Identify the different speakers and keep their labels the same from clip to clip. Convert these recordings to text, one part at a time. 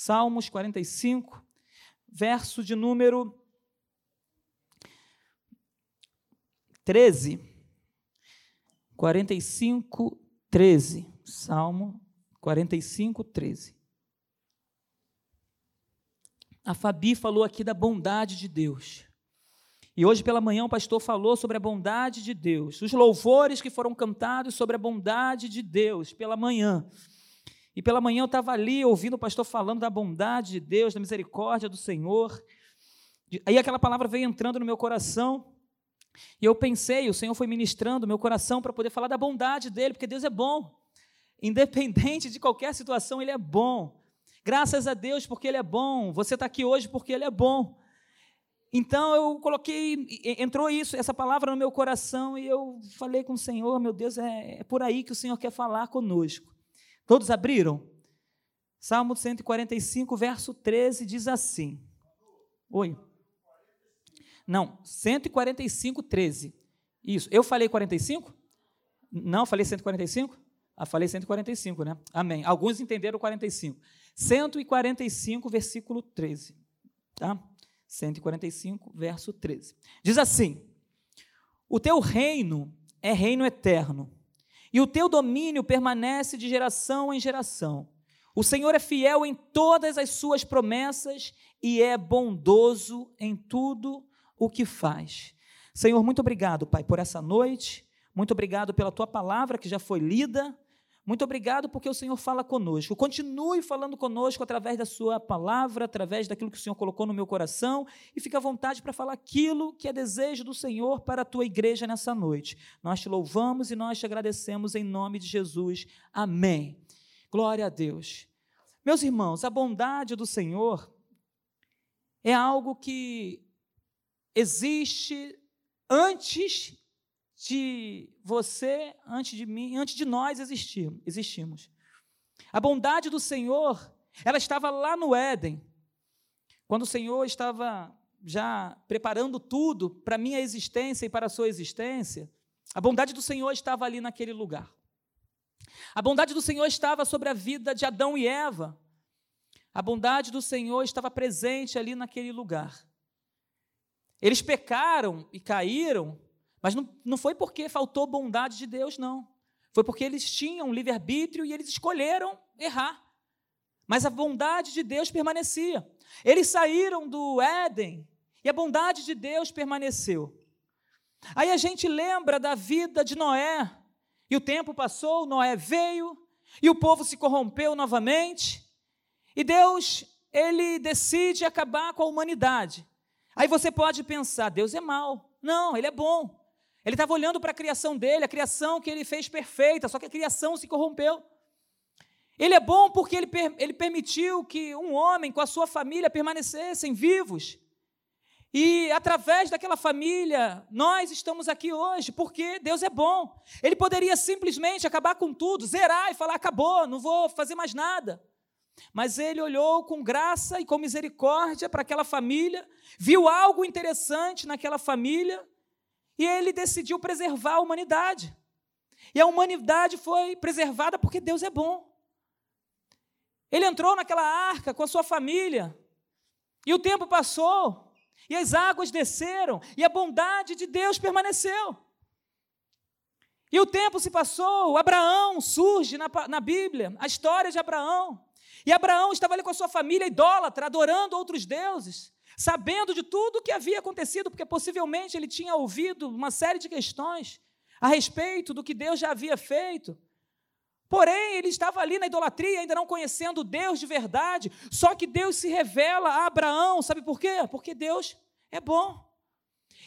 Speaker 1: Salmos 45, verso de número 13. 45, 13. Salmo 45, 13. A Fabi falou aqui da bondade de Deus. E hoje pela manhã o pastor falou sobre a bondade de Deus, os louvores que foram cantados sobre a bondade de Deus pela manhã. E pela manhã eu estava ali ouvindo o pastor falando da bondade de Deus, da misericórdia do Senhor. Aí aquela palavra veio entrando no meu coração. E eu pensei, o Senhor foi ministrando meu coração para poder falar da bondade dele, porque Deus é bom. Independente de qualquer situação, ele é bom. Graças a Deus porque ele é bom. Você está aqui hoje porque ele é bom. Então eu coloquei, entrou isso, essa palavra no meu coração e eu falei com o Senhor, meu Deus, é, é por aí que o Senhor quer falar conosco. Todos abriram? Salmo 145, verso 13 diz assim. Oi. Não, 145, 13. Isso. Eu falei 45? Não, falei 145? Ah, falei 145, né? Amém. Alguns entenderam 45. 145, versículo 13. Tá? 145, verso 13. Diz assim: O teu reino é reino eterno, e o teu domínio permanece de geração em geração. O Senhor é fiel em todas as suas promessas e é bondoso em tudo o que faz. Senhor, muito obrigado, Pai, por essa noite. Muito obrigado pela tua palavra que já foi lida. Muito obrigado porque o Senhor fala conosco. Continue falando conosco através da Sua palavra, através daquilo que o Senhor colocou no meu coração e fique à vontade para falar aquilo que é desejo do Senhor para a tua igreja nessa noite. Nós te louvamos e nós te agradecemos em nome de Jesus. Amém. Glória a Deus. Meus irmãos, a bondade do Senhor é algo que existe antes de você, antes de mim, antes de nós existirmos, existimos. A bondade do Senhor, ela estava lá no Éden, quando o Senhor estava já preparando tudo para a minha existência e para a sua existência, a bondade do Senhor estava ali naquele lugar. A bondade do Senhor estava sobre a vida de Adão e Eva. A bondade do Senhor estava presente ali naquele lugar. Eles pecaram e caíram mas não, não foi porque faltou bondade de Deus, não. Foi porque eles tinham livre-arbítrio e eles escolheram errar. Mas a bondade de Deus permanecia. Eles saíram do Éden e a bondade de Deus permaneceu. Aí a gente lembra da vida de Noé. E o tempo passou, Noé veio, e o povo se corrompeu novamente. E Deus, ele decide acabar com a humanidade. Aí você pode pensar, Deus é mau. Não, ele é bom. Ele estava olhando para a criação dele, a criação que ele fez perfeita, só que a criação se corrompeu. Ele é bom porque ele, ele permitiu que um homem com a sua família permanecessem vivos. E através daquela família, nós estamos aqui hoje, porque Deus é bom. Ele poderia simplesmente acabar com tudo, zerar e falar: acabou, não vou fazer mais nada. Mas ele olhou com graça e com misericórdia para aquela família, viu algo interessante naquela família e ele decidiu preservar a humanidade. E a humanidade foi preservada porque Deus é bom. Ele entrou naquela arca com a sua família. E o tempo passou. E as águas desceram. E a bondade de Deus permaneceu. E o tempo se passou. Abraão surge na, na Bíblia. A história de Abraão. E Abraão estava ali com a sua família idólatra, adorando outros deuses sabendo de tudo o que havia acontecido, porque possivelmente ele tinha ouvido uma série de questões a respeito do que Deus já havia feito. Porém, ele estava ali na idolatria, ainda não conhecendo Deus de verdade. Só que Deus se revela a Abraão, sabe por quê? Porque Deus é bom.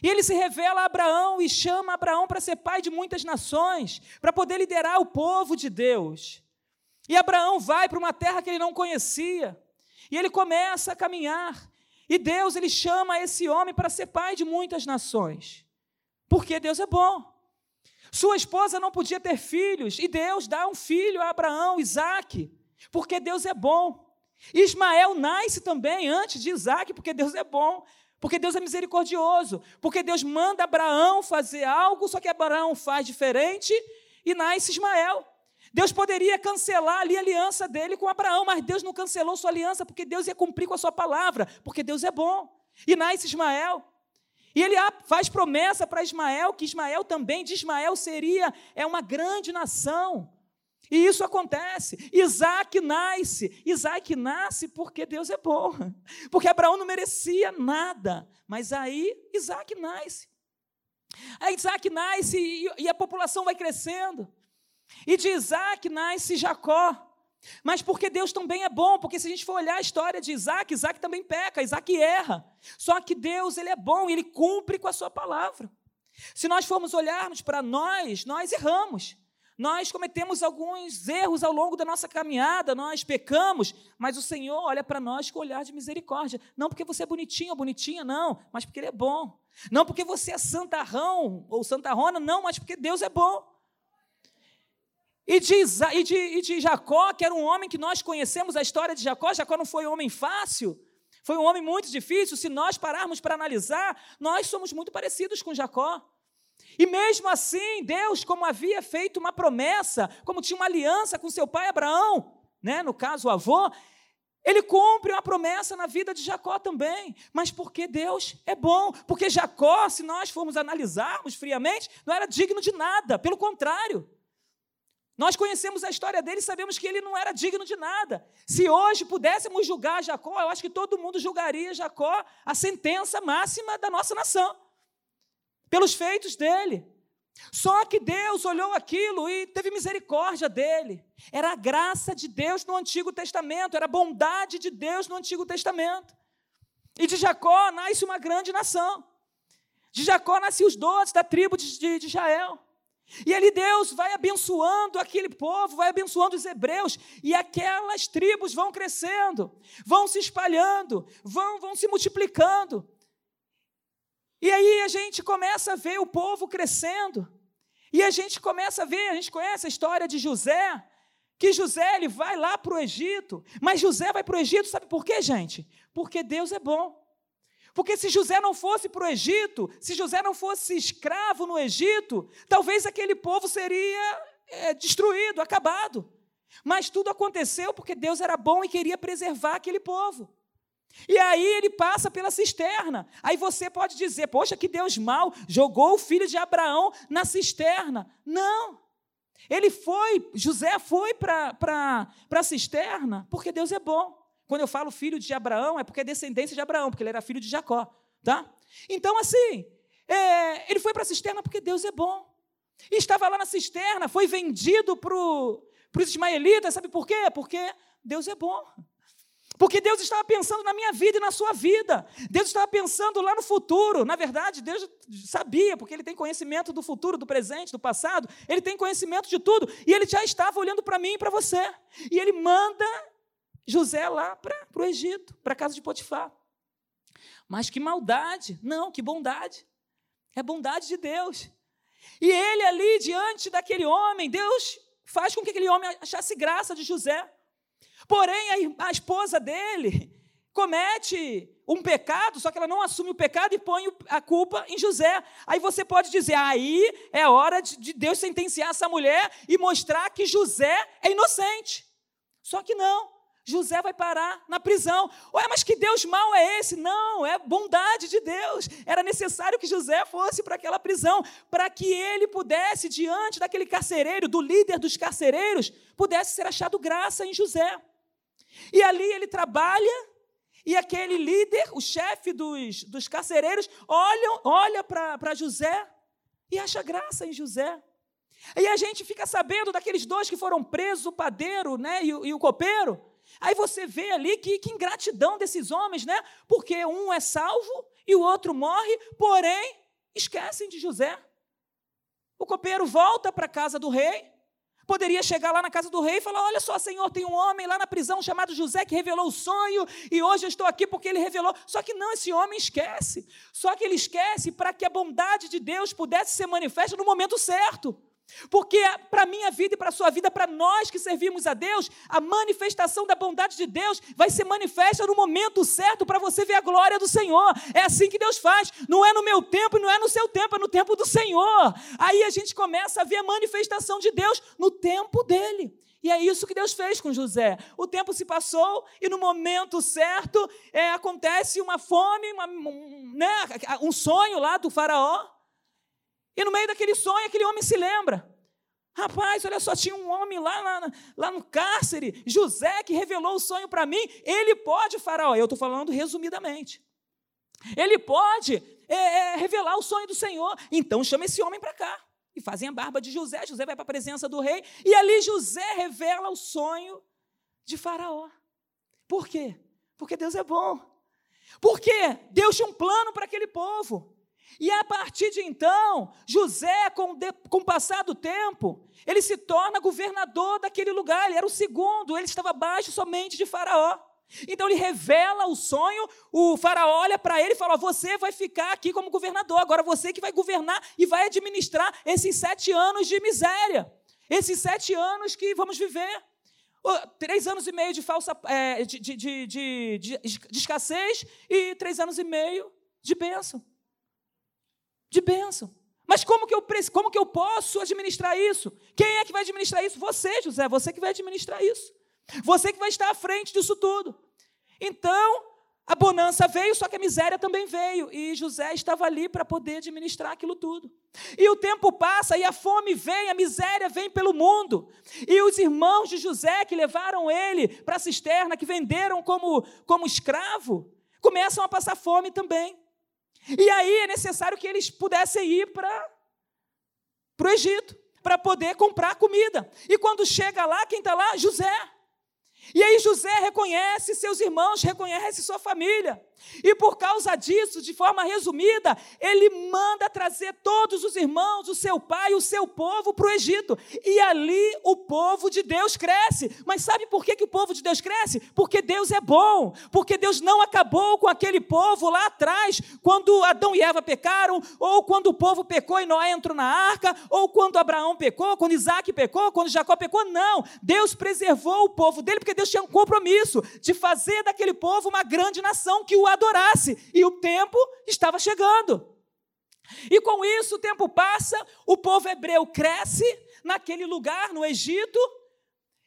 Speaker 1: E ele se revela a Abraão e chama Abraão para ser pai de muitas nações, para poder liderar o povo de Deus. E Abraão vai para uma terra que ele não conhecia, e ele começa a caminhar. E Deus ele chama esse homem para ser pai de muitas nações. Porque Deus é bom. Sua esposa não podia ter filhos, e Deus dá um filho a Abraão, Isaac, porque Deus é bom. Ismael nasce também antes de Isaac, porque Deus é bom, porque Deus é misericordioso, porque Deus manda Abraão fazer algo, só que Abraão faz diferente e nasce Ismael. Deus poderia cancelar ali a aliança dele com Abraão, mas Deus não cancelou sua aliança porque Deus ia cumprir com a sua palavra, porque Deus é bom. E nasce Ismael. E ele faz promessa para Ismael que Ismael também, de Ismael seria é uma grande nação. E isso acontece. Isaac nasce. Isaac nasce porque Deus é bom. Porque Abraão não merecia nada. Mas aí Isaac nasce. Aí Isaac nasce e, e a população vai crescendo. E de Isaac nasce Jacó. Mas porque Deus também é bom, porque se a gente for olhar a história de Isaac, Isaac também peca, Isaac erra. Só que Deus, ele é bom, ele cumpre com a sua palavra. Se nós formos olharmos para nós, nós erramos. Nós cometemos alguns erros ao longo da nossa caminhada, nós pecamos, mas o Senhor olha para nós com olhar de misericórdia. Não porque você é bonitinho ou bonitinha, não, mas porque Ele é bom. Não porque você é santarrão ou santarrona, não, mas porque Deus é bom. E de, e, de, e de Jacó, que era um homem que nós conhecemos a história de Jacó, Jacó não foi um homem fácil, foi um homem muito difícil. Se nós pararmos para analisar, nós somos muito parecidos com Jacó. E mesmo assim, Deus, como havia feito uma promessa, como tinha uma aliança com seu pai Abraão, né, no caso o avô, ele cumpre uma promessa na vida de Jacó também, mas porque Deus é bom, porque Jacó, se nós formos analisarmos friamente, não era digno de nada, pelo contrário. Nós conhecemos a história dele e sabemos que ele não era digno de nada. Se hoje pudéssemos julgar Jacó, eu acho que todo mundo julgaria Jacó a sentença máxima da nossa nação, pelos feitos dele. Só que Deus olhou aquilo e teve misericórdia dele. Era a graça de Deus no Antigo Testamento, era a bondade de Deus no Antigo Testamento. E de Jacó nasce uma grande nação. De Jacó nascem os doze da tribo de, de, de Israel. E ali Deus vai abençoando aquele povo, vai abençoando os hebreus, e aquelas tribos vão crescendo, vão se espalhando, vão, vão se multiplicando. E aí a gente começa a ver o povo crescendo, e a gente começa a ver, a gente conhece a história de José, que José ele vai lá para o Egito, mas José vai para o Egito, sabe por quê, gente? Porque Deus é bom. Porque se José não fosse para o Egito, se José não fosse escravo no Egito, talvez aquele povo seria é, destruído, acabado. Mas tudo aconteceu porque Deus era bom e queria preservar aquele povo. E aí ele passa pela cisterna. Aí você pode dizer: Poxa, que Deus mal jogou o filho de Abraão na cisterna. Não. Ele foi, José foi para a cisterna porque Deus é bom. Quando eu falo filho de Abraão, é porque é descendência de Abraão, porque ele era filho de Jacó. Tá? Então, assim, é, ele foi para a cisterna porque Deus é bom. E estava lá na cisterna, foi vendido para os ismaelitas, sabe por quê? Porque Deus é bom. Porque Deus estava pensando na minha vida e na sua vida. Deus estava pensando lá no futuro. Na verdade, Deus sabia, porque Ele tem conhecimento do futuro, do presente, do passado. Ele tem conhecimento de tudo. E Ele já estava olhando para mim e para você. E Ele manda José lá para o Egito, para a casa de Potifar. Mas que maldade! Não, que bondade! É bondade de Deus. E ele ali, diante daquele homem, Deus faz com que aquele homem achasse graça de José. Porém, a, esposa dele comete um pecado, só que ela não assume o pecado e põe a culpa em José. Aí você pode dizer, aí é hora de Deus sentenciar essa mulher e mostrar que José é inocente. Só que não. José vai parar na prisão. Ué, mas que Deus mau é esse? Não, é bondade de Deus. Era necessário que José fosse para aquela prisão, para que ele pudesse, diante daquele carcereiro, do líder dos carcereiros, pudesse ser achado graça em José. E ali ele trabalha, e aquele líder, o chefe dos, dos carcereiros, olha, olha para José e acha graça em José. E a gente fica sabendo daqueles dois que foram presos, o padeiro né, e, e o copeiro. Aí você vê ali que, que ingratidão desses homens, né? Porque um é salvo e o outro morre, porém esquecem de José. O copeiro volta para a casa do rei, poderia chegar lá na casa do rei e falar: Olha só, Senhor, tem um homem lá na prisão chamado José que revelou o sonho e hoje eu estou aqui porque ele revelou. Só que não, esse homem esquece. Só que ele esquece para que a bondade de Deus pudesse ser manifesta no momento certo. Porque para a minha vida e para a sua vida, para nós que servimos a Deus, a manifestação da bondade de Deus vai ser manifesta no momento certo para você ver a glória do Senhor. É assim que Deus faz. Não é no meu tempo não é no seu tempo, é no tempo do Senhor. Aí a gente começa a ver a manifestação de Deus no tempo dele. E é isso que Deus fez com José. O tempo se passou e no momento certo é, acontece uma fome, uma, um, né, um sonho lá do faraó. E no meio daquele sonho, aquele homem se lembra. Rapaz, olha só, tinha um homem lá, lá, lá no cárcere, José, que revelou o sonho para mim. Ele pode, Faraó, eu estou falando resumidamente. Ele pode é, é, revelar o sonho do Senhor. Então chama esse homem para cá. E fazem a barba de José. José vai para a presença do rei. E ali José revela o sonho de Faraó. Por quê? Porque Deus é bom. Porque Deus tinha um plano para aquele povo. E a partir de então, José, com, de, com o passar do tempo, ele se torna governador daquele lugar, ele era o segundo, ele estava abaixo somente de Faraó. Então ele revela o sonho, o faraó olha para ele e fala: Você vai ficar aqui como governador, agora você que vai governar e vai administrar esses sete anos de miséria, esses sete anos que vamos viver. Três anos e meio de falsa é, de, de, de, de, escassez e três anos e meio de bênção de bênção. Mas como que, eu, como que eu posso administrar isso? Quem é que vai administrar isso? Você, José, você que vai administrar isso. Você que vai estar à frente disso tudo. Então, a bonança veio, só que a miséria também veio. E José estava ali para poder administrar aquilo tudo. E o tempo passa, e a fome vem, a miséria vem pelo mundo. E os irmãos de José, que levaram ele para a cisterna, que venderam como, como escravo, começam a passar fome também. E aí é necessário que eles pudessem ir para o Egito, para poder comprar comida. E quando chega lá, quem está lá? José. E aí José reconhece seus irmãos, reconhece sua família. E por causa disso, de forma resumida, ele manda trazer todos os irmãos, o seu pai, o seu povo para o Egito. E ali o povo de Deus cresce. Mas sabe por que, que o povo de Deus cresce? Porque Deus é bom. Porque Deus não acabou com aquele povo lá atrás, quando Adão e Eva pecaram, ou quando o povo pecou e Noé entrou na arca, ou quando Abraão pecou, quando Isaac pecou, quando Jacó pecou. Não. Deus preservou o povo dele, porque Deus tinha um compromisso de fazer daquele povo uma grande nação que o adorasse, e o tempo estava chegando. E com isso o tempo passa, o povo hebreu cresce naquele lugar, no Egito,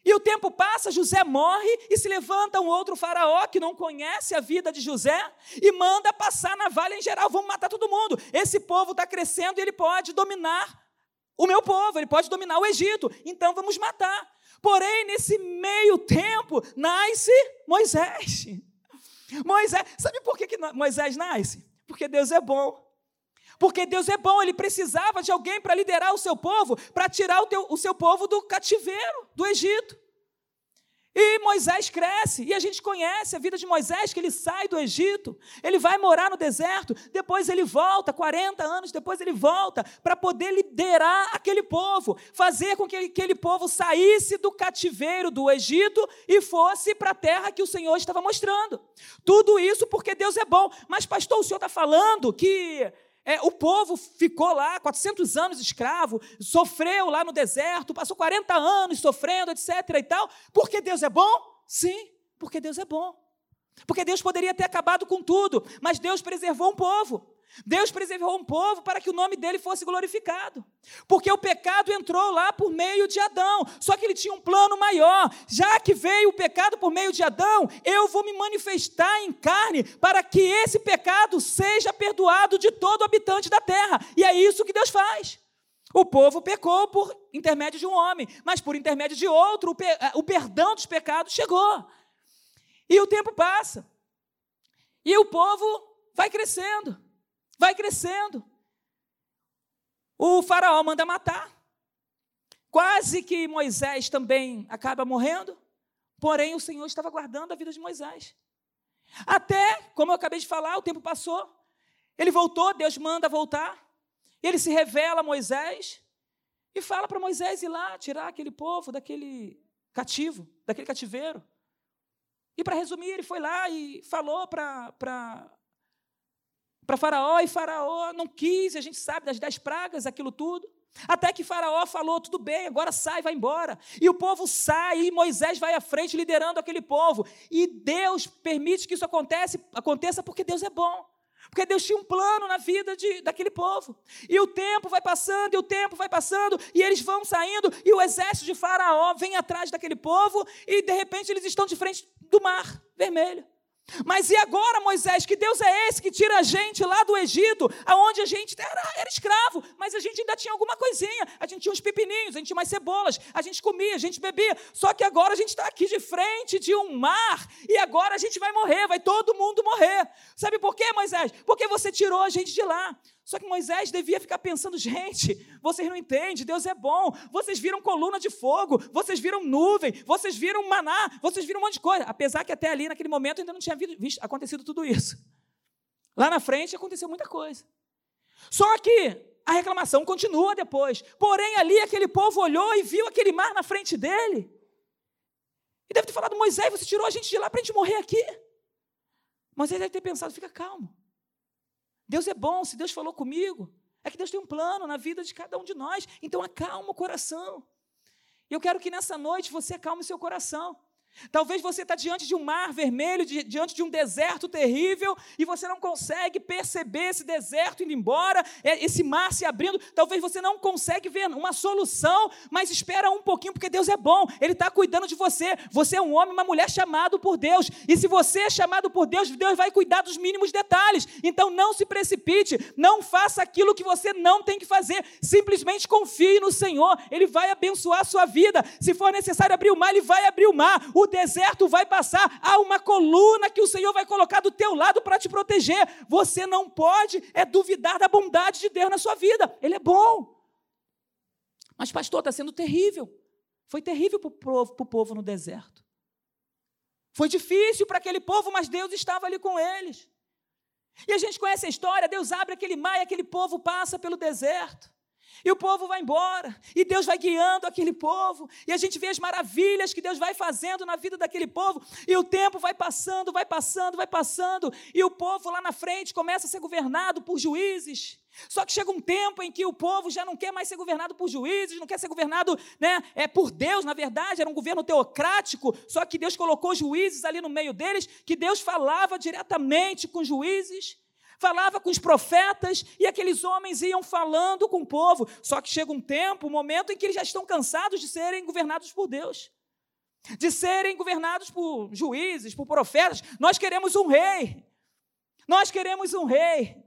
Speaker 1: e o tempo passa, José morre e se levanta um outro faraó que não conhece a vida de José e manda passar na vale em geral, vamos matar todo mundo. Esse povo está crescendo e ele pode dominar o meu povo, ele pode dominar o Egito, então vamos matar. Porém, nesse meio tempo, nasce Moisés. Moisés, sabe por que, que Moisés nasce? Porque Deus é bom. Porque Deus é bom, ele precisava de alguém para liderar o seu povo, para tirar o, teu, o seu povo do cativeiro, do Egito. E Moisés cresce, e a gente conhece a vida de Moisés, que ele sai do Egito, ele vai morar no deserto, depois ele volta, 40 anos depois ele volta, para poder liderar aquele povo, fazer com que aquele povo saísse do cativeiro do Egito e fosse para a terra que o Senhor estava mostrando. Tudo isso porque Deus é bom. Mas, pastor, o senhor está falando que é, o povo ficou lá 400 anos escravo, sofreu lá no deserto, passou 40 anos sofrendo, etc. e tal. Porque Deus é bom? Sim, porque Deus é bom. Porque Deus poderia ter acabado com tudo, mas Deus preservou um povo. Deus preservou um povo para que o nome dele fosse glorificado. Porque o pecado entrou lá por meio de Adão. Só que ele tinha um plano maior. Já que veio o pecado por meio de Adão, eu vou me manifestar em carne para que esse pecado seja perdoado de todo habitante da terra. E é isso que Deus faz. O povo pecou por intermédio de um homem, mas por intermédio de outro, o, eh, o perdão dos pecados chegou. E o tempo passa. E o povo vai crescendo vai crescendo. O faraó manda matar. Quase que Moisés também acaba morrendo, porém o Senhor estava guardando a vida de Moisés. Até, como eu acabei de falar, o tempo passou, ele voltou, Deus manda voltar, ele se revela a Moisés e fala para Moisés ir lá tirar aquele povo daquele cativo, daquele cativeiro. E para resumir, ele foi lá e falou para para Faraó, e Faraó não quis, a gente sabe das dez pragas, aquilo tudo. Até que Faraó falou: tudo bem, agora sai, vai embora. E o povo sai, e Moisés vai à frente liderando aquele povo. E Deus permite que isso aconteça, aconteça porque Deus é bom. Porque Deus tinha um plano na vida de, daquele povo. E o tempo vai passando, e o tempo vai passando, e eles vão saindo, e o exército de Faraó vem atrás daquele povo, e de repente eles estão de frente do mar vermelho. Mas e agora, Moisés? Que Deus é esse que tira a gente lá do Egito, aonde a gente era, era, escravo, mas a gente ainda tinha alguma coisinha. A gente tinha uns pepininhos, a gente tinha umas cebolas, a gente comia, a gente bebia. Só que agora a gente está aqui de frente de um mar e agora a gente vai morrer, vai todo mundo morrer. Sabe por quê, Moisés? Porque você tirou a gente de lá. Só que Moisés devia ficar pensando: gente, vocês não entendem, Deus é bom. Vocês viram coluna de fogo, vocês viram nuvem, vocês viram maná, vocês viram um monte de coisa. Apesar que até ali, naquele momento, ainda não tinha visto, acontecido tudo isso. Lá na frente aconteceu muita coisa. Só que a reclamação continua depois. Porém, ali aquele povo olhou e viu aquele mar na frente dele. E deve ter falado: Moisés, você tirou a gente de lá para a gente morrer aqui. Moisés deve ter pensado: fica calmo. Deus é bom, se Deus falou comigo, é que Deus tem um plano na vida de cada um de nós. Então acalma o coração. Eu quero que nessa noite você acalme o seu coração. Talvez você está diante de um mar vermelho, diante de um deserto terrível, e você não consegue perceber esse deserto indo embora, é, esse mar se abrindo. Talvez você não consegue ver uma solução, mas espera um pouquinho, porque Deus é bom, Ele está cuidando de você. Você é um homem, uma mulher chamado por Deus, e se você é chamado por Deus, Deus vai cuidar dos mínimos detalhes. Então não se precipite, não faça aquilo que você não tem que fazer, simplesmente confie no Senhor, Ele vai abençoar a sua vida. Se for necessário abrir o mar, Ele vai abrir o mar. O o deserto vai passar, há uma coluna que o Senhor vai colocar do teu lado para te proteger. Você não pode é duvidar da bondade de Deus na sua vida. Ele é bom. Mas, pastor, está sendo terrível. Foi terrível para o povo, povo no deserto. Foi difícil para aquele povo, mas Deus estava ali com eles. E a gente conhece a história: Deus abre aquele mar e aquele povo passa pelo deserto. E o povo vai embora, e Deus vai guiando aquele povo, e a gente vê as maravilhas que Deus vai fazendo na vida daquele povo, e o tempo vai passando, vai passando, vai passando, e o povo lá na frente começa a ser governado por juízes. Só que chega um tempo em que o povo já não quer mais ser governado por juízes, não quer ser governado né, é, por Deus, na verdade, era um governo teocrático, só que Deus colocou juízes ali no meio deles, que Deus falava diretamente com juízes falava com os profetas e aqueles homens iam falando com o povo. Só que chega um tempo, um momento em que eles já estão cansados de serem governados por Deus, de serem governados por juízes, por profetas. Nós queremos um rei. Nós queremos um rei.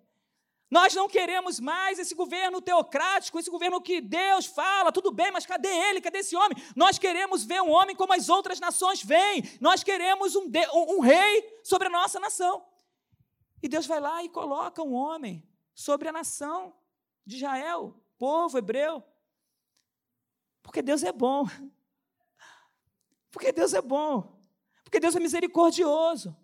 Speaker 1: Nós não queremos mais esse governo teocrático, esse governo que Deus fala, tudo bem, mas cadê ele? Cadê esse homem? Nós queremos ver um homem como as outras nações veem. Nós queremos um, um, um rei sobre a nossa nação. E Deus vai lá e coloca um homem sobre a nação de Israel, povo hebreu. Porque Deus é bom. Porque Deus é bom. Porque Deus é misericordioso.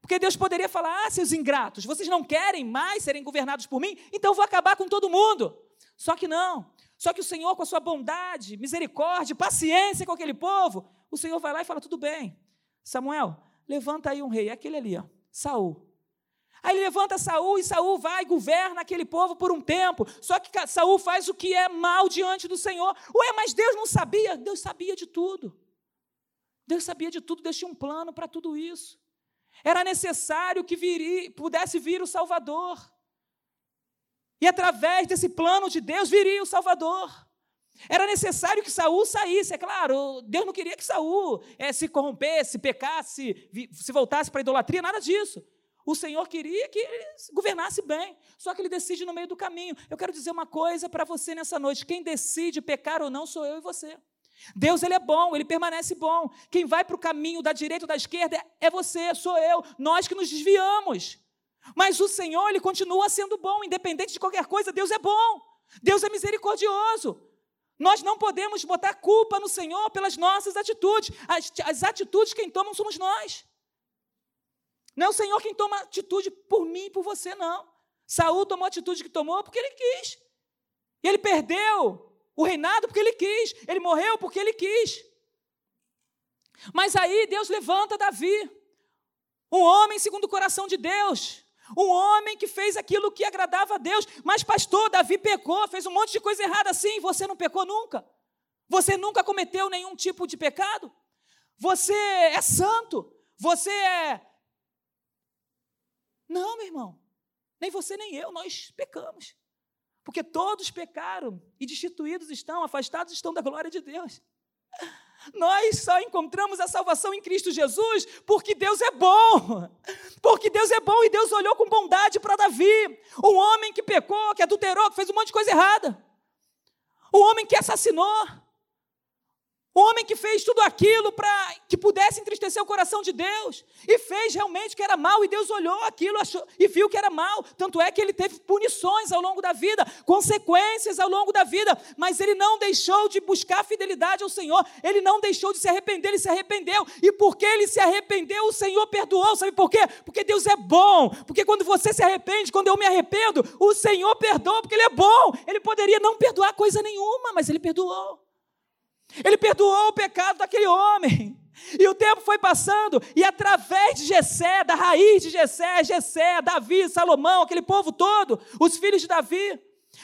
Speaker 1: Porque Deus poderia falar: ah, seus ingratos, vocês não querem mais serem governados por mim? Então eu vou acabar com todo mundo. Só que não. Só que o Senhor, com a sua bondade, misericórdia, paciência com aquele povo, o Senhor vai lá e fala: tudo bem, Samuel, levanta aí um rei, aquele ali, ó, Saul. Aí ele levanta Saul e Saul vai e governa aquele povo por um tempo. Só que Saul faz o que é mal diante do Senhor. Ué, mas Deus não sabia? Deus sabia de tudo. Deus sabia de tudo, Deus tinha um plano para tudo isso. Era necessário que viria, pudesse vir o Salvador. E através desse plano de Deus viria o Salvador. Era necessário que Saul saísse, é claro. Deus não queria que Saul é, se corrompesse, pecasse, se voltasse para a idolatria, nada disso. O Senhor queria que ele governasse bem, só que ele decide no meio do caminho. Eu quero dizer uma coisa para você nessa noite: quem decide pecar ou não sou eu e você. Deus ele é bom, ele permanece bom. Quem vai para o caminho da direita ou da esquerda é você, sou eu, nós que nos desviamos. Mas o Senhor ele continua sendo bom, independente de qualquer coisa. Deus é bom, Deus é misericordioso. Nós não podemos botar culpa no Senhor pelas nossas atitudes. As, as atitudes quem tomam somos nós. Não é o Senhor quem toma atitude por mim e por você, não. Saul tomou a atitude que tomou porque ele quis. E ele perdeu o reinado porque ele quis. Ele morreu porque ele quis. Mas aí Deus levanta Davi, um homem segundo o coração de Deus, Um homem que fez aquilo que agradava a Deus. Mas, pastor, Davi pecou, fez um monte de coisa errada assim. Você não pecou nunca? Você nunca cometeu nenhum tipo de pecado? Você é santo? Você é. Irmão. Nem você nem eu, nós pecamos. Porque todos pecaram e destituídos estão, afastados estão da glória de Deus. Nós só encontramos a salvação em Cristo Jesus porque Deus é bom. Porque Deus é bom e Deus olhou com bondade para Davi, um homem que pecou, que adulterou, que fez um monte de coisa errada. Um homem que assassinou, o homem que fez tudo aquilo para que pudesse entristecer o coração de Deus e fez realmente que era mal, e Deus olhou aquilo achou, e viu que era mal. Tanto é que ele teve punições ao longo da vida, consequências ao longo da vida, mas ele não deixou de buscar fidelidade ao Senhor, ele não deixou de se arrepender, ele se arrependeu, e porque ele se arrependeu, o Senhor perdoou. Sabe por quê? Porque Deus é bom, porque quando você se arrepende, quando eu me arrependo, o Senhor perdoa, porque Ele é bom. Ele poderia não perdoar coisa nenhuma, mas Ele perdoou. Ele perdoou o pecado daquele homem. E o tempo foi passando, e através de Jessé, da raiz de Jessé, Jessé, Davi, Salomão, aquele povo todo, os filhos de Davi,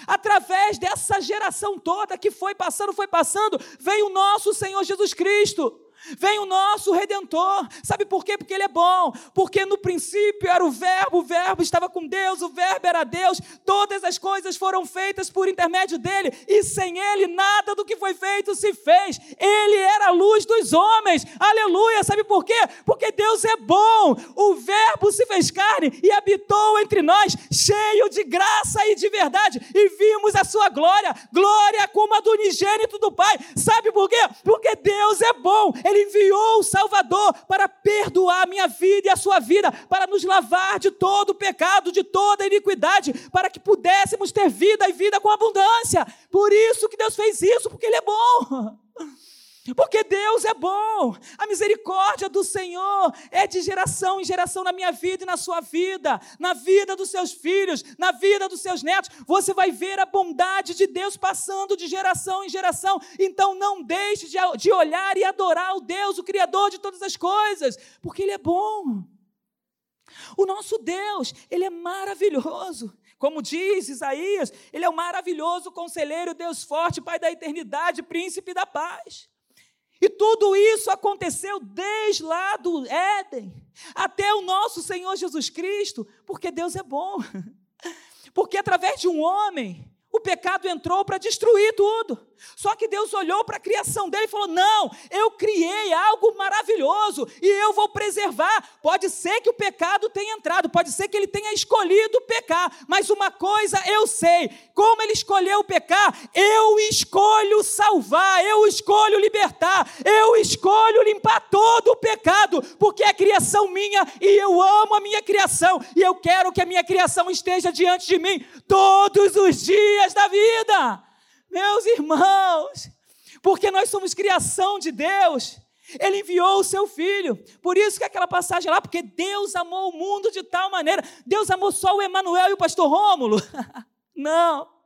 Speaker 1: através dessa geração toda que foi passando, foi passando, veio o nosso Senhor Jesus Cristo. Vem o nosso redentor. Sabe por quê? Porque ele é bom. Porque no princípio era o Verbo, o Verbo estava com Deus, o Verbo era Deus. Todas as coisas foram feitas por intermédio dele, e sem ele nada do que foi feito se fez. Ele era a luz dos homens. Aleluia! Sabe por quê? Porque Deus é bom. O Verbo se fez carne e habitou entre nós, cheio de graça e de verdade, e vimos a sua glória, glória como a do unigênito do Pai. Sabe por quê? Porque Deus é bom. Ele enviou o Salvador para perdoar a minha vida e a sua vida, para nos lavar de todo o pecado, de toda a iniquidade, para que pudéssemos ter vida e vida com abundância. Por isso que Deus fez isso, porque Ele é bom. Porque Deus é bom, a misericórdia do Senhor é de geração em geração na minha vida e na sua vida, na vida dos seus filhos, na vida dos seus netos. Você vai ver a bondade de Deus passando de geração em geração. Então não deixe de olhar e adorar o Deus, o Criador de todas as coisas, porque Ele é bom. O nosso Deus, Ele é maravilhoso. Como diz Isaías, Ele é o maravilhoso conselheiro, Deus forte, Pai da eternidade, príncipe da paz. E tudo isso aconteceu desde lá do Éden até o nosso Senhor Jesus Cristo, porque Deus é bom. Porque através de um homem, o pecado entrou para destruir tudo. Só que Deus olhou para a criação dele e falou: Não, eu criei algo maravilhoso e eu vou preservar. Pode ser que o pecado tenha entrado, pode ser que ele tenha escolhido pecar, mas uma coisa eu sei: como ele escolheu pecar, eu escolho salvar, eu escolho libertar, eu escolho limpar todo o pecado, porque é criação minha e eu amo a minha criação e eu quero que a minha criação esteja diante de mim todos os dias da vida. Meus irmãos, porque nós somos criação de Deus, ele enviou o seu filho. Por isso que aquela passagem lá, porque Deus amou o mundo de tal maneira. Deus amou só o Emanuel e o pastor Rômulo? Não.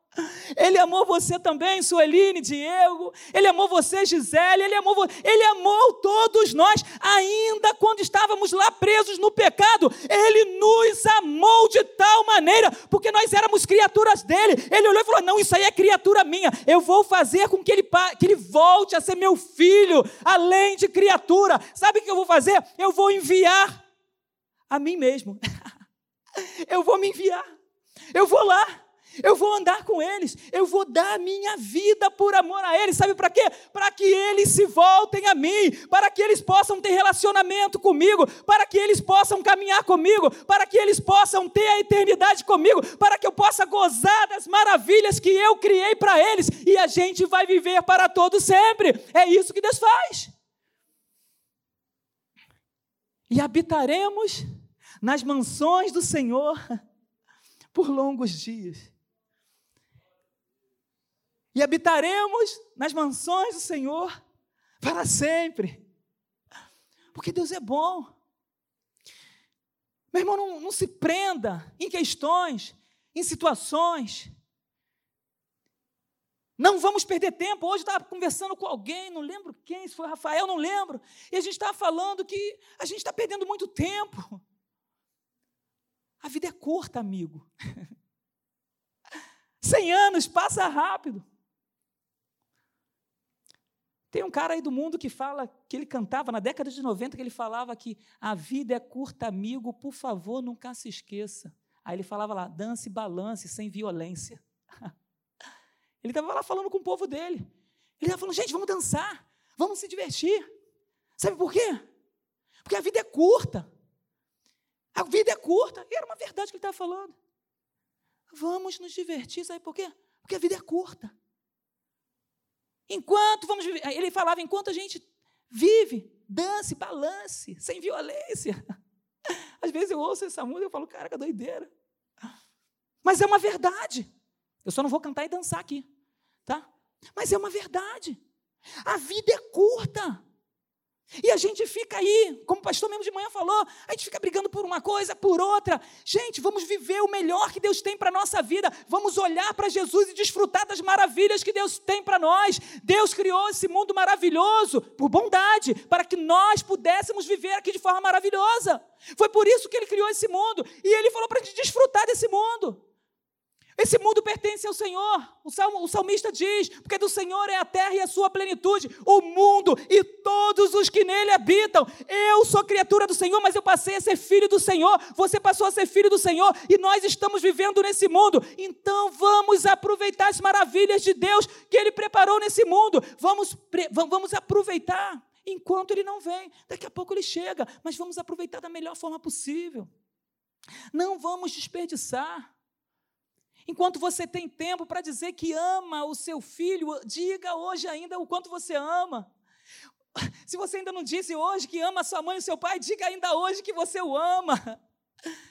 Speaker 1: Ele amou você também, Sueline, Diego. Ele amou você, Gisele. Ele amou, ele amou todos nós, ainda quando estávamos lá presos no pecado. Ele nos amou de tal maneira, porque nós éramos criaturas dele. Ele olhou e falou: Não, isso aí é criatura minha. Eu vou fazer com que ele, que ele volte a ser meu filho, além de criatura. Sabe o que eu vou fazer? Eu vou enviar a mim mesmo. eu vou me enviar. Eu vou lá. Eu vou andar com eles, eu vou dar a minha vida por amor a eles. Sabe para quê? Para que eles se voltem a mim, para que eles possam ter relacionamento comigo, para que eles possam caminhar comigo, para que eles possam ter a eternidade comigo, para que eu possa gozar das maravilhas que eu criei para eles e a gente vai viver para todo sempre. É isso que Deus faz. E habitaremos nas mansões do Senhor por longos dias e habitaremos nas mansões do Senhor para sempre. Porque Deus é bom. Meu irmão, não, não se prenda em questões, em situações. Não vamos perder tempo. Hoje estava conversando com alguém, não lembro quem, se foi Rafael, não lembro. E a gente estava falando que a gente está perdendo muito tempo. A vida é curta, amigo. 100 anos passa rápido. Tem um cara aí do mundo que fala, que ele cantava na década de 90, que ele falava que a vida é curta, amigo, por favor, nunca se esqueça. Aí ele falava lá, dance, balance, sem violência. Ele estava lá falando com o povo dele. Ele estava falando, gente, vamos dançar, vamos se divertir. Sabe por quê? Porque a vida é curta. A vida é curta. E era uma verdade que ele estava falando. Vamos nos divertir, sabe por quê? Porque a vida é curta. Enquanto vamos viver, ele falava, enquanto a gente vive, dance, balance, sem violência. Às vezes eu ouço essa música e falo, caraca, doideira. Mas é uma verdade. Eu só não vou cantar e dançar aqui, tá? Mas é uma verdade. A vida é curta. E a gente fica aí, como o pastor mesmo de manhã falou, a gente fica brigando por uma coisa, por outra. Gente, vamos viver o melhor que Deus tem para a nossa vida. Vamos olhar para Jesus e desfrutar das maravilhas que Deus tem para nós. Deus criou esse mundo maravilhoso por bondade, para que nós pudéssemos viver aqui de forma maravilhosa. Foi por isso que ele criou esse mundo. E ele falou para a gente desfrutar desse mundo. Esse mundo pertence ao Senhor. O, salmo, o salmista diz: porque do Senhor é a terra e a sua plenitude, o mundo e todos os que nele habitam. Eu sou criatura do Senhor, mas eu passei a ser filho do Senhor. Você passou a ser filho do Senhor e nós estamos vivendo nesse mundo. Então vamos aproveitar as maravilhas de Deus que Ele preparou nesse mundo. Vamos, vamos aproveitar enquanto Ele não vem. Daqui a pouco Ele chega, mas vamos aproveitar da melhor forma possível. Não vamos desperdiçar. Enquanto você tem tempo para dizer que ama o seu filho, diga hoje ainda o quanto você ama. Se você ainda não disse hoje que ama sua mãe e seu pai, diga ainda hoje que você o ama.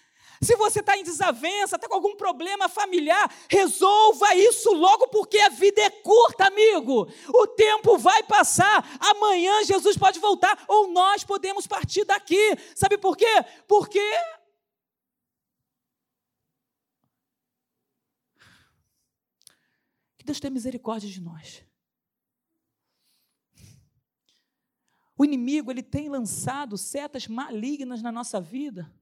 Speaker 1: Se você está em desavença, está com algum problema familiar, resolva isso logo, porque a vida é curta, amigo. O tempo vai passar. Amanhã Jesus pode voltar, ou nós podemos partir daqui. Sabe por quê? Porque Que Deus tenha misericórdia de nós. O inimigo ele tem lançado setas malignas na nossa vida,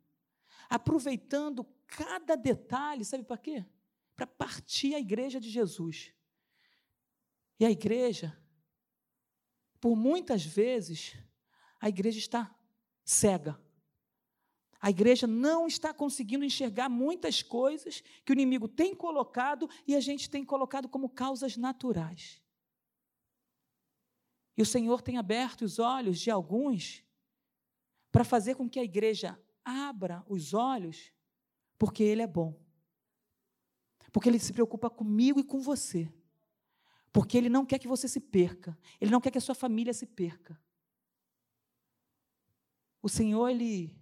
Speaker 1: aproveitando cada detalhe, sabe para quê? Para partir a igreja de Jesus. E a igreja, por muitas vezes, a igreja está cega. A igreja não está conseguindo enxergar muitas coisas que o inimigo tem colocado e a gente tem colocado como causas naturais. E o Senhor tem aberto os olhos de alguns para fazer com que a igreja abra os olhos, porque Ele é bom. Porque Ele se preocupa comigo e com você. Porque Ele não quer que você se perca. Ele não quer que a sua família se perca. O Senhor, Ele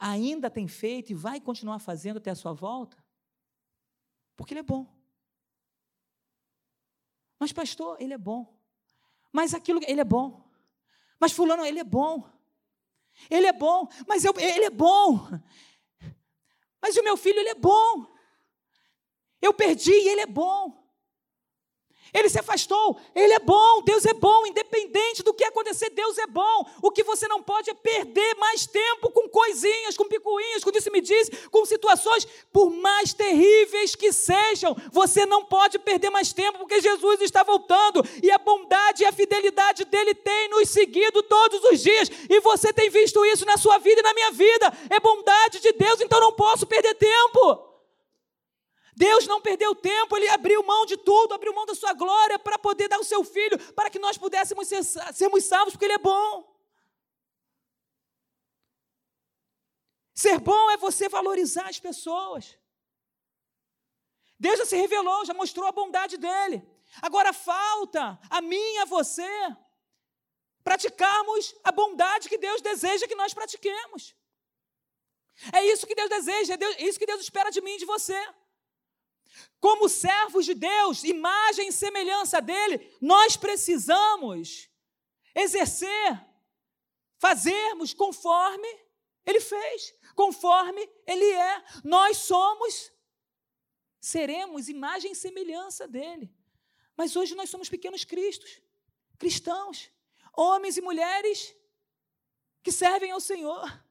Speaker 1: ainda tem feito e vai continuar fazendo até a sua volta? Porque Ele é bom. Mas, pastor, Ele é bom. Mas aquilo, Ele é bom. Mas, Fulano, Ele é bom. Ele é bom. Mas eu, Ele é bom. Mas o meu filho, Ele é bom. Eu perdi e Ele é bom. Ele se afastou, ele é bom, Deus é bom, independente do que acontecer, Deus é bom. O que você não pode é perder mais tempo com coisinhas, com picuinhas, com disse me disse, com situações, por mais terríveis que sejam, você não pode perder mais tempo, porque Jesus está voltando e a bondade e a fidelidade dele tem nos seguido todos os dias, e você tem visto isso na sua vida e na minha vida. É bondade de Deus, então não posso perder tempo. Deus não perdeu tempo, Ele abriu mão de tudo, abriu mão da sua glória para poder dar o seu filho, para que nós pudéssemos ser, sermos salvos, porque Ele é bom. Ser bom é você valorizar as pessoas. Deus já se revelou, já mostrou a bondade dele. Agora falta a mim e a você praticarmos a bondade que Deus deseja que nós pratiquemos. É isso que Deus deseja, é isso que Deus espera de mim e de você. Como servos de Deus, imagem e semelhança dele, nós precisamos exercer, fazermos conforme ele fez, conforme ele é. Nós somos, seremos imagem e semelhança dele. Mas hoje nós somos pequenos cristos, cristãos, homens e mulheres que servem ao Senhor.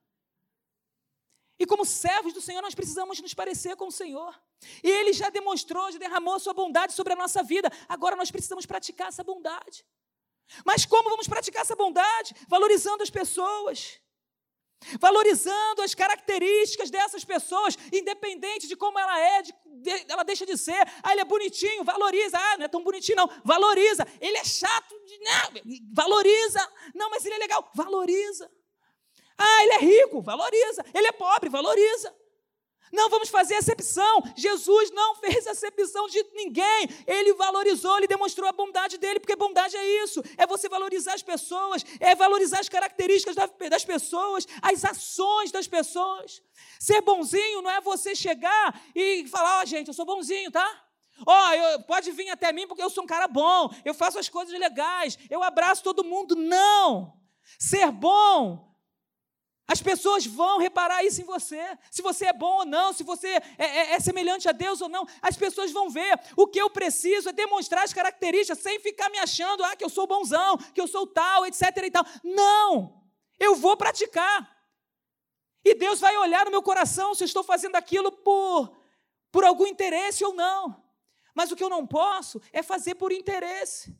Speaker 1: E como servos do Senhor, nós precisamos nos parecer com o Senhor. E Ele já demonstrou, já derramou a sua bondade sobre a nossa vida. Agora nós precisamos praticar essa bondade. Mas como vamos praticar essa bondade? Valorizando as pessoas. Valorizando as características dessas pessoas, independente de como ela é, de, de, ela deixa de ser. Ah, ele é bonitinho, valoriza. Ah, não é tão bonitinho, não. Valoriza. Ele é chato, não, valoriza. Não, mas ele é legal, valoriza. Ah, ele é rico, valoriza. Ele é pobre, valoriza. Não vamos fazer acepção. Jesus não fez acepção de ninguém. Ele valorizou, ele demonstrou a bondade dele, porque bondade é isso: é você valorizar as pessoas, é valorizar as características das pessoas, as ações das pessoas. Ser bonzinho não é você chegar e falar: Ó, oh, gente, eu sou bonzinho, tá? Ó, oh, pode vir até mim porque eu sou um cara bom, eu faço as coisas legais, eu abraço todo mundo. Não! Ser bom as pessoas vão reparar isso em você. Se você é bom ou não, se você é, é, é, semelhante a Deus ou não, as pessoas vão ver. O que eu preciso é demonstrar as características sem ficar me achando ah, que eu sou bonzão, que eu sou tal, etc. e tal. Não! Eu vou praticar. E Deus vai olhar no meu coração se eu estou fazendo aquilo por, por algum interesse ou não. Mas o que eu não posso é fazer por interesse.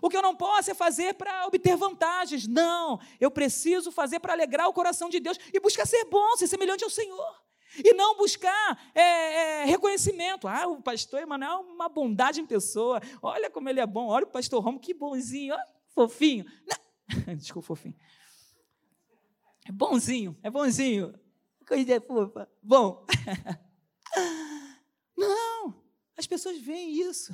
Speaker 1: O que eu não posso é fazer para obter vantagens. Não, eu preciso fazer para alegrar o coração de Deus e buscar ser bom, ser semelhante ao Senhor. E não buscar é, é, reconhecimento. Ah, o pastor Emanuel é uma bondade em pessoa. Olha como ele é bom. Olha o pastor Romo, que bonzinho. Olha, fofinho. Não. Desculpa, fofinho. É bonzinho, é bonzinho. Coisa fofa. Bom. Não, as pessoas veem isso.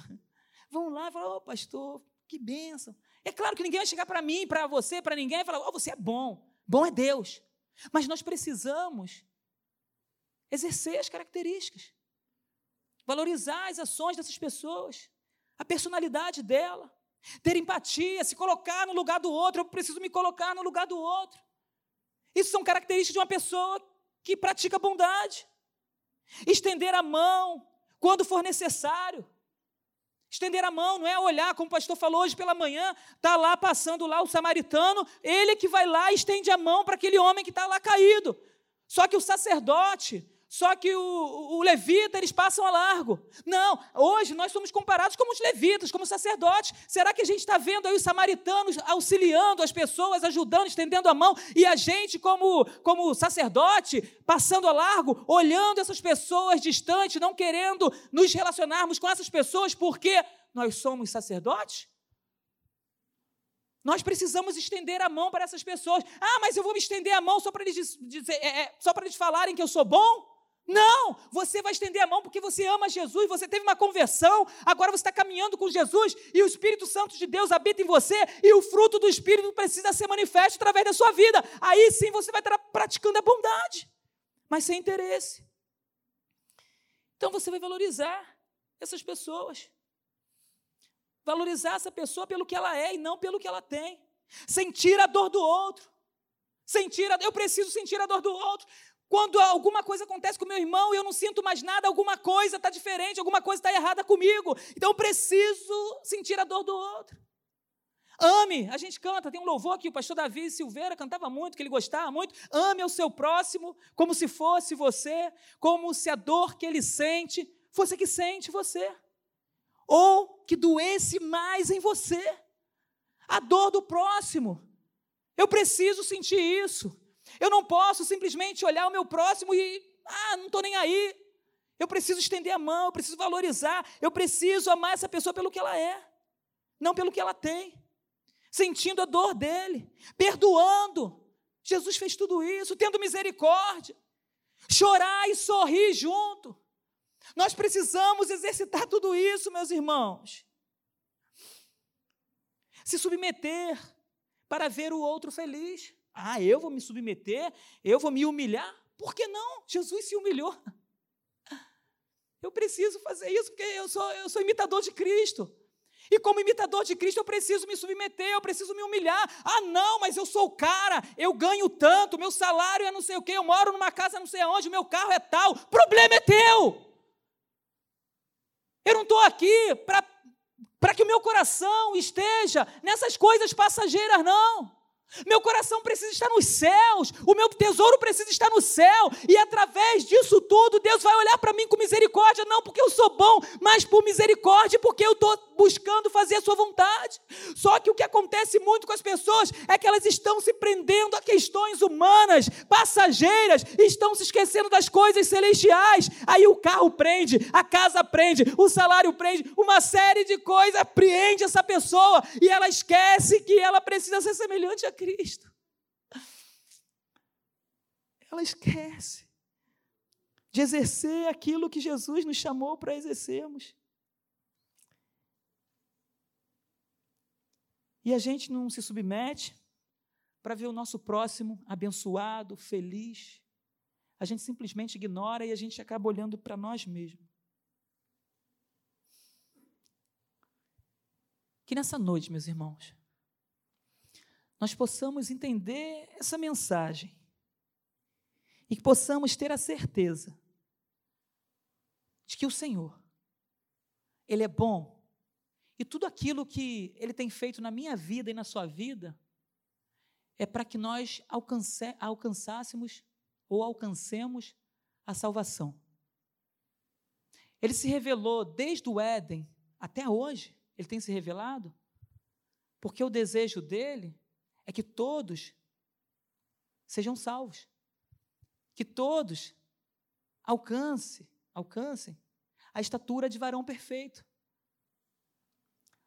Speaker 1: Vão lá e falam, ô oh, pastor, que bênção. É claro que ninguém vai chegar para mim, para você, para ninguém e falar: oh, você é bom. Bom é Deus. Mas nós precisamos exercer as características, valorizar as ações dessas pessoas, a personalidade dela, ter empatia, se colocar no lugar do outro. Eu preciso me colocar no lugar do outro. Isso são características de uma pessoa que pratica bondade. Estender a mão quando for necessário. Estender a mão, não é olhar, como o pastor falou hoje pela manhã, está lá passando lá o samaritano, ele que vai lá e estende a mão para aquele homem que está lá caído. Só que o sacerdote, só que o, o, levita, eles passam a largo. Não, hoje nós somos comparados como os levitas, como sacerdotes. Será que a gente está vendo aí os samaritanos auxiliando as pessoas, ajudando, estendendo a mão, e a gente, como, como sacerdote, passando a largo, olhando essas pessoas distantes, não querendo nos relacionarmos com essas pessoas, porque nós somos sacerdotes? Nós precisamos estender a mão para essas pessoas. Ah, mas eu vou me estender a mão só para eles, dizer, é, é, só para eles falarem que eu sou bom? Não, você vai estender a mão porque você ama Jesus, você teve uma conversão, agora você está caminhando com Jesus e o Espírito Santo de Deus habita em você e o fruto do Espírito precisa ser manifesto através da sua vida. Aí sim você vai estar praticando a bondade, mas sem interesse. Então você vai valorizar essas pessoas, valorizar essa pessoa pelo que ela é e não pelo que ela tem, sentir a dor do outro. Sentir a, eu preciso sentir a dor do outro. Quando alguma coisa acontece com meu irmão e eu não sinto mais nada, alguma coisa está diferente, alguma coisa está errada comigo. Então eu preciso sentir a dor do outro. Ame, a gente canta, tem um louvor aqui, o pastor Davi Silveira cantava muito, que ele gostava muito. Ame o seu próximo como se fosse você, como se a dor que ele sente fosse que sente você. Ou que doesse mais em você. A dor do próximo. Eu preciso sentir isso. Eu não posso simplesmente olhar o meu próximo e, ah, não estou nem aí. Eu preciso estender a mão, eu preciso valorizar, eu preciso amar essa pessoa pelo que ela é, não pelo que ela tem. Sentindo a dor dele, perdoando. Jesus fez tudo isso, tendo misericórdia. Chorar e sorrir junto. Nós precisamos exercitar tudo isso, meus irmãos. Se submeter para ver o outro feliz. Ah, eu vou me submeter, eu vou me humilhar? Por que não? Jesus se humilhou. Eu preciso fazer isso porque eu sou, eu sou imitador de Cristo. E como imitador de Cristo, eu preciso me submeter, eu preciso me humilhar. Ah, não, mas eu sou o cara, eu ganho tanto, meu salário é não sei o quê, eu moro numa casa não sei aonde, meu carro é tal. Problema é teu. Eu não estou aqui para que o meu coração esteja nessas coisas passageiras, não. Meu coração precisa estar nos céus, o meu tesouro precisa estar no céu, e através disso tudo, Deus vai olhar para mim com misericórdia, não porque eu sou bom, mas por misericórdia, porque eu estou buscando fazer a Sua vontade. Só que o que acontece muito com as pessoas é que elas estão se prendendo a questões humanas, passageiras, estão se esquecendo das coisas celestiais. Aí o carro prende, a casa prende, o salário prende, uma série de coisas prende essa pessoa, e ela esquece que ela precisa ser semelhante a Cristo. Ela esquece de exercer aquilo que Jesus nos chamou para exercermos. E a gente não se submete para ver o nosso próximo abençoado, feliz. A gente simplesmente ignora e a gente acaba olhando para nós mesmos. Que nessa noite, meus irmãos, nós possamos entender essa mensagem e que possamos ter a certeza de que o Senhor, Ele é bom e tudo aquilo que Ele tem feito na minha vida e na sua vida é para que nós alcance, alcançássemos ou alcancemos a salvação. Ele se revelou desde o Éden até hoje, ele tem se revelado, porque o desejo dele é que todos sejam salvos, que todos alcance, alcancem a estatura de varão perfeito.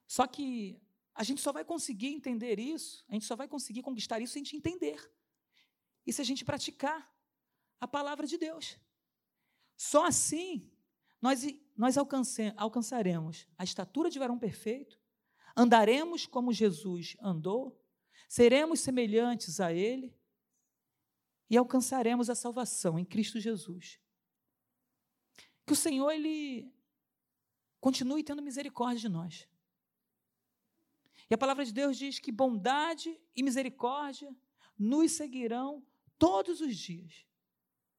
Speaker 1: Só que a gente só vai conseguir entender isso, a gente só vai conseguir conquistar isso se a gente entender. E se a gente praticar a palavra de Deus. Só assim nós, nós alcance, alcançaremos a estatura de varão perfeito, andaremos como Jesus andou, seremos semelhantes a Ele e alcançaremos a salvação em Cristo Jesus. Que o Senhor, Ele continue tendo misericórdia de nós. E a palavra de Deus diz que bondade e misericórdia nos seguirão todos os dias.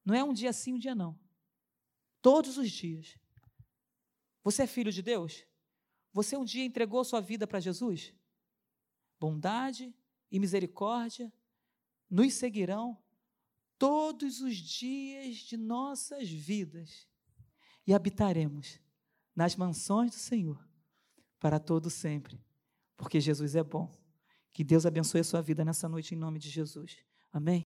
Speaker 1: Não é um dia sim, um dia não. Todos os dias. Você é filho de Deus? Você um dia entregou sua vida para Jesus? Bondade e misericórdia nos seguirão todos os dias de nossas vidas e habitaremos nas mansões do Senhor para todo sempre, porque Jesus é bom. Que Deus abençoe a sua vida nessa noite em nome de Jesus. Amém.